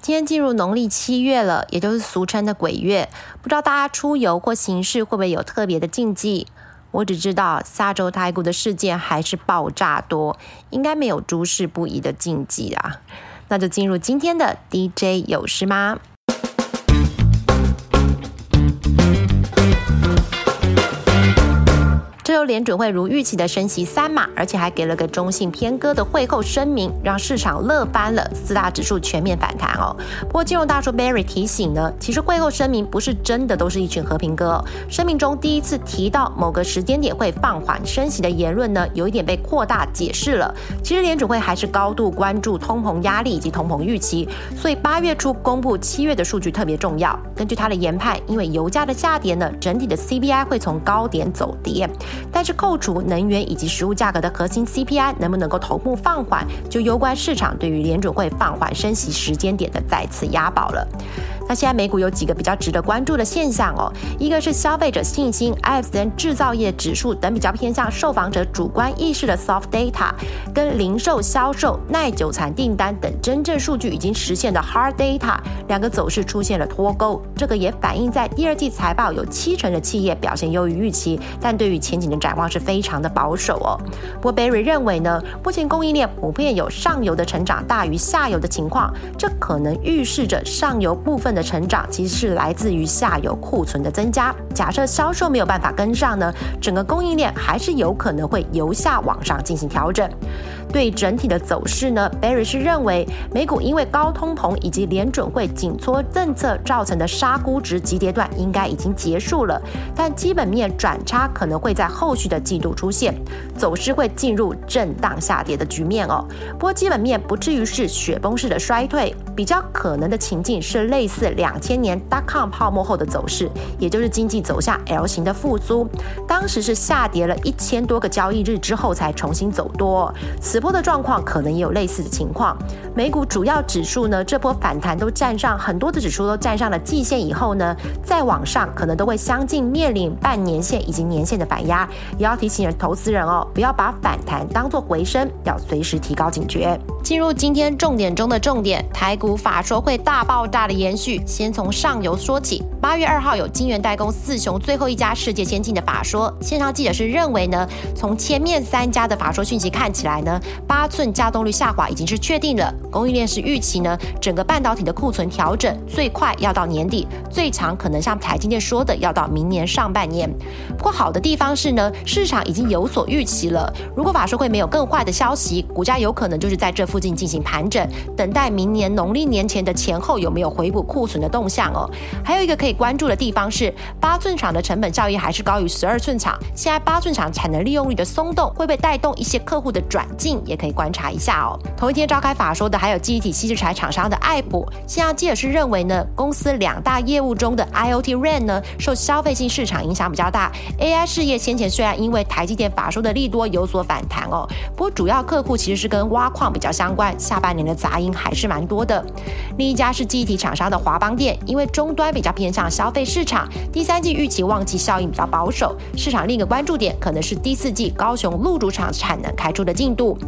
今天进入农历七月了，也就是俗称的鬼月。不知道大家出游或行事会不会有特别的禁忌？我只知道下周台股的事件还是爆炸多，应该没有诸事不宜的禁忌啊。那就进入今天的 DJ 有事吗？联准会如预期的升息三码，而且还给了个中性偏鸽的会后声明，让市场乐翻了，四大指数全面反弹哦。不过金融大叔 Barry 提醒呢，其实会后声明不是真的都是一群和平鸽。声明中第一次提到某个时间点会放缓升息的言论呢，有一点被扩大解释了。其实联准会还是高度关注通膨压力以及通膨预期，所以八月初公布七月的数据特别重要。根据他的研判，因为油价的下跌呢，整体的 CPI 会从高点走跌。但是扣除能源以及食物价格的核心 CPI 能不能够同步放缓，就攸关市场对于联准会放缓升息时间点的再次押宝了。那现在美股有几个比较值得关注的现象哦，一个是消费者信心、ISM 制造业指数等比较偏向受访者主观意识的 soft data，跟零售销售、耐久产订单等真正数据已经实现的 hard data，两个走势出现了脱钩。这个也反映在第二季财报有七成的企业表现优于预期，但对于前景的展展望是非常的保守哦。不过 b e r r y 认为呢，目前供应链普遍有上游的成长大于下游的情况，这可能预示着上游部分的成长其实是来自于下游库存的增加。假设销售没有办法跟上呢，整个供应链还是有可能会由下往上进行调整。对整体的走势呢 b e r r y 是认为美股因为高通膨以及联准会紧缩政策造成的杀估值急跌段应该已经结束了，但基本面转差可能会在后续的季度出现，走势会进入震荡下跌的局面哦。不过基本面不至于是雪崩式的衰退，比较可能的情境是类似两千年 dot com 泡沫后的走势，也就是经济走下 L 型的复苏，当时是下跌了一千多个交易日之后才重新走多。此波的状况可能也有类似的情况。美股主要指数呢，这波反弹都站上很多的指数都站上了季线以后呢，再往上可能都会相继面临半年线以及年线的反压。也要提醒投资人哦，不要把反弹当做回升，要随时提高警觉。进入今天重点中的重点，台股法说会大爆炸的延续，先从上游说起。八月二号有金源代工四雄最后一家世界先进的法说，线上记者是认为呢，从前面三家的法说讯息看起来呢。八寸加动率下滑已经是确定了，供应链是预期呢，整个半导体的库存调整最快要到年底，最长可能像台积电说的要到明年上半年。不过好的地方是呢，市场已经有所预期了。如果法说会没有更坏的消息，股价有可能就是在这附近进行盘整，等待明年农历年前的前后有没有回补库存的动向哦。还有一个可以关注的地方是，八寸厂的成本效益还是高于十二寸厂，现在八寸厂产能利用率的松动，会被带动一些客户的转进？也可以观察一下哦。同一天召开法说的还有记忆体稀释材厂商的爱普。现在记者是认为呢，公司两大业务中的 IOT RAN 呢，受消费性市场影响比较大。AI 事业先前虽然因为台积电法说的利多有所反弹哦，不过主要客户其实是跟挖矿比较相关，下半年的杂音还是蛮多的。另一家是记忆体厂商的华邦电，因为终端比较偏向消费市场，第三季预期旺季效应比较保守。市场另一个关注点可能是第四季高雄路主厂产能开出的进度。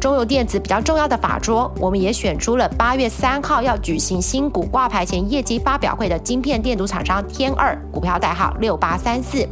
中油电子比较重要的法桌，我们也选出了八月三号要举行新股挂牌前业绩发表会的晶片电阻厂商天二，股票代号六八三四。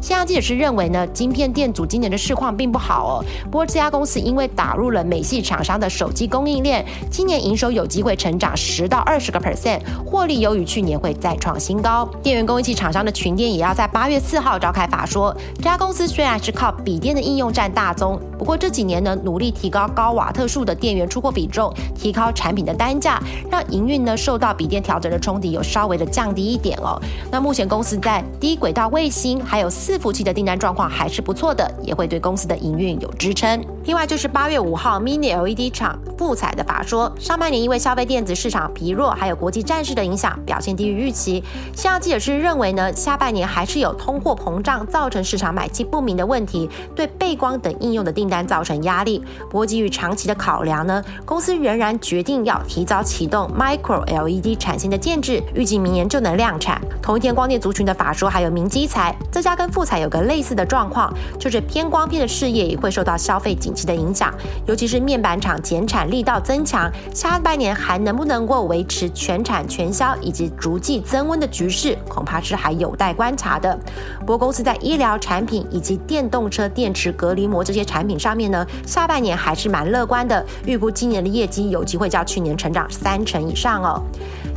现在记者是认为呢，晶片电阻今年的市况并不好哦。不过这家公司因为打入了美系厂商的手机供应链，今年营收有机会成长十到二十个 percent，获利优于去年会再创新高。电源供应器厂商的群电也要在八月四号召开法说。这家公司虽然是靠笔电的应用占大宗，不过这几年呢努力提高高瓦特数的电源出货比重，提高产品的单价，让营运呢受到笔电调整的冲击有稍微的降低一点哦。那目前公司在低轨道卫星还有伺。服器的订单状况还是不错的，也会对公司的营运有支撑。另外就是八月五号，Mini LED 厂富彩的法说，上半年因为消费电子市场疲弱，还有国际战事的影响，表现低于预期。现在记者是认为呢，下半年还是有通货膨胀造成市场买气不明的问题，对背光等应用的订单造成压力。不过基于长期的考量呢，公司仍然决定要提早启动 Micro LED 产线的建制，预计明年就能量产。同一天，光电族群的法说还有明基材，这家跟富彩有个类似的状况，就是偏光片的事业也会受到消费景。的影响，尤其是面板厂减产力道增强，下半年还能不能够维持全产全销以及逐季增温的局势，恐怕是还有待观察的。不过公司在医疗产品以及电动车电池隔离膜这些产品上面呢，下半年还是蛮乐观的，预估今年的业绩有机会较去年成长三成以上哦。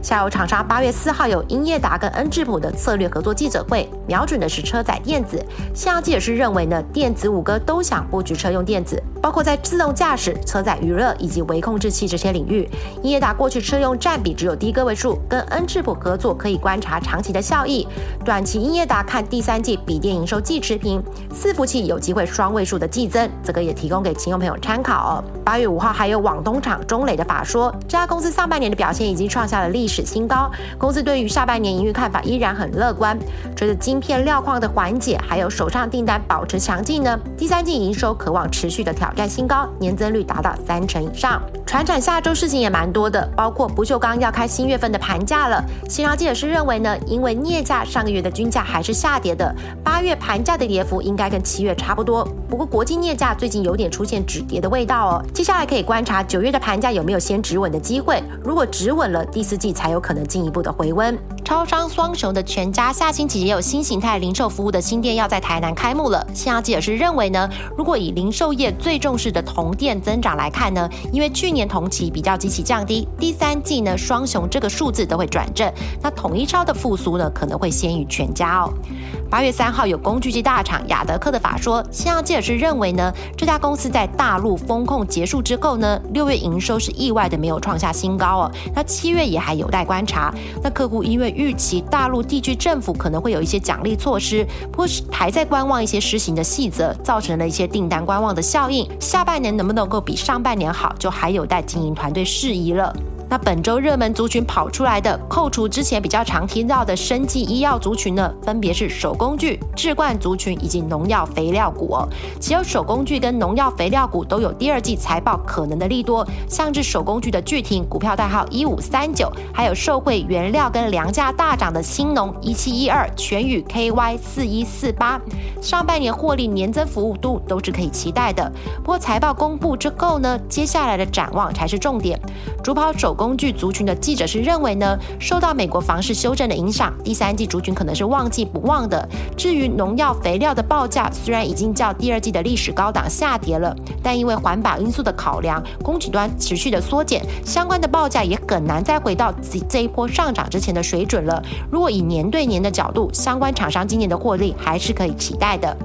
下游厂商八月四号有英业达跟恩智浦的策略合作记者会，瞄准的是车载电子。现行记者是认为呢，电子五哥都想布局车用电子，包括在自动驾驶、车载娱乐以及微控制器这些领域。英业达过去车用占比只有低个位数，跟恩智浦合作可以观察长期的效益。短期英业达看第三季笔电营收季持平，伺服器有机会双位数的季增，这个也提供给亲友朋友参考哦。八月五号还有网东厂中磊的法说，这家公司上半年的表现已经创下了历史新高，公司对于下半年营运看法依然很乐观。随着晶片料矿的缓解，还有手上订单保持强劲呢，第三季营收渴望持续的挑战新高，年增率达到三成以上。船产下周事情也蛮多的，包括不锈钢要开新月份的盘价了。新潮记者是认为呢，因为镍价上个月的均价还是下跌的，八月盘价的跌幅应该跟七月差不多。不过国际镍价最近有点出现止跌的味道哦。接下来可以观察九月的盘价有没有先止稳的机会，如果止稳了，第四季才有可能进一步的回温。超商双雄的全家下星期也有新形态零售服务的新店要在台南开幕了。新亚记者是认为呢，如果以零售业最重视的同店增长来看呢，因为去年同期比较极其降低，第三季呢双雄这个数字都会转正，那统一超的复苏呢可能会先于全家哦。八月三号有工具机大厂雅德克的法说，新亚记者是认为呢，这家公司在大陆风控结束之后呢，六月营收是意外的没有创下新高哦，那七月也还有待观察。那客户因为预期大陆地区政府可能会有一些奖励措施，或是还在观望一些施行的细则，造成了一些订单观望的效应。下半年能不能够比上半年好，就还有待经营团队适宜了。那本周热门族群跑出来的，扣除之前比较常听到的生技医药族群呢，分别是手工具、置冠族群以及农药肥料股哦。只有手工具跟农药肥料股都有第二季财报可能的利多，像是手工具的巨庭股票代号一五三九，还有受惠原料跟粮价大涨的新农一七一二，全宇 KY 四一四八，上半年获利年增幅度都是可以期待的。不过财报公布之后呢，接下来的展望才是重点。主跑手。工具族群的记者是认为呢，受到美国房市修正的影响，第三季族群可能是旺季不旺的。至于农药肥料的报价，虽然已经较第二季的历史高档下跌了，但因为环保因素的考量，供给端持续的缩减，相关的报价也很难再回到这这一波上涨之前的水准了。如果以年对年的角度，相关厂商今年的获利还是可以期待的。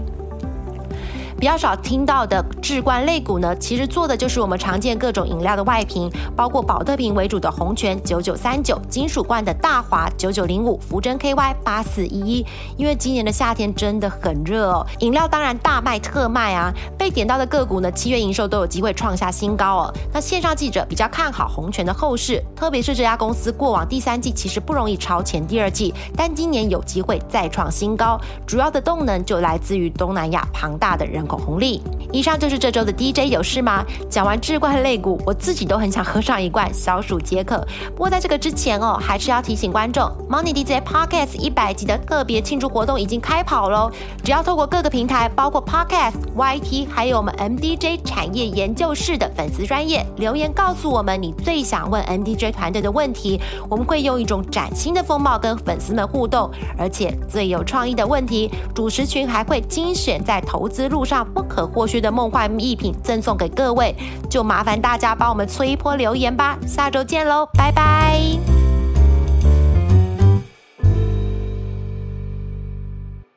比较少听到的置冠类股呢，其实做的就是我们常见各种饮料的外瓶，包括保特瓶为主的红泉九九三九，金属罐的大华九九零五，福珍 KY 八四一一。因为今年的夏天真的很热哦，饮料当然大卖特卖啊。被点到的个股呢，七月营收都有机会创下新高哦。那线上记者比较看好红泉的后市，特别是这家公司过往第三季其实不容易超前第二季，但今年有机会再创新高，主要的动能就来自于东南亚庞大的人。口红利。以上就是这周的 DJ 有事吗？讲完智冠肋骨，我自己都很想喝上一罐消暑解渴。不过在这个之前哦，还是要提醒观众，Money DJ Podcast 一百集的特别庆祝活动已经开跑喽！只要透过各个平台，包括 Podcast、YT，还有我们 MDJ 产业研究室的粉丝专业留言，告诉我们你最想问 MDJ 团队的问题，我们会用一种崭新的风貌跟粉丝们互动，而且最有创意的问题，主持群还会精选在投资路上不可或缺的梦幻艺品赠送给各位，就麻烦大家帮我们催一波留言吧。下周见喽，拜拜。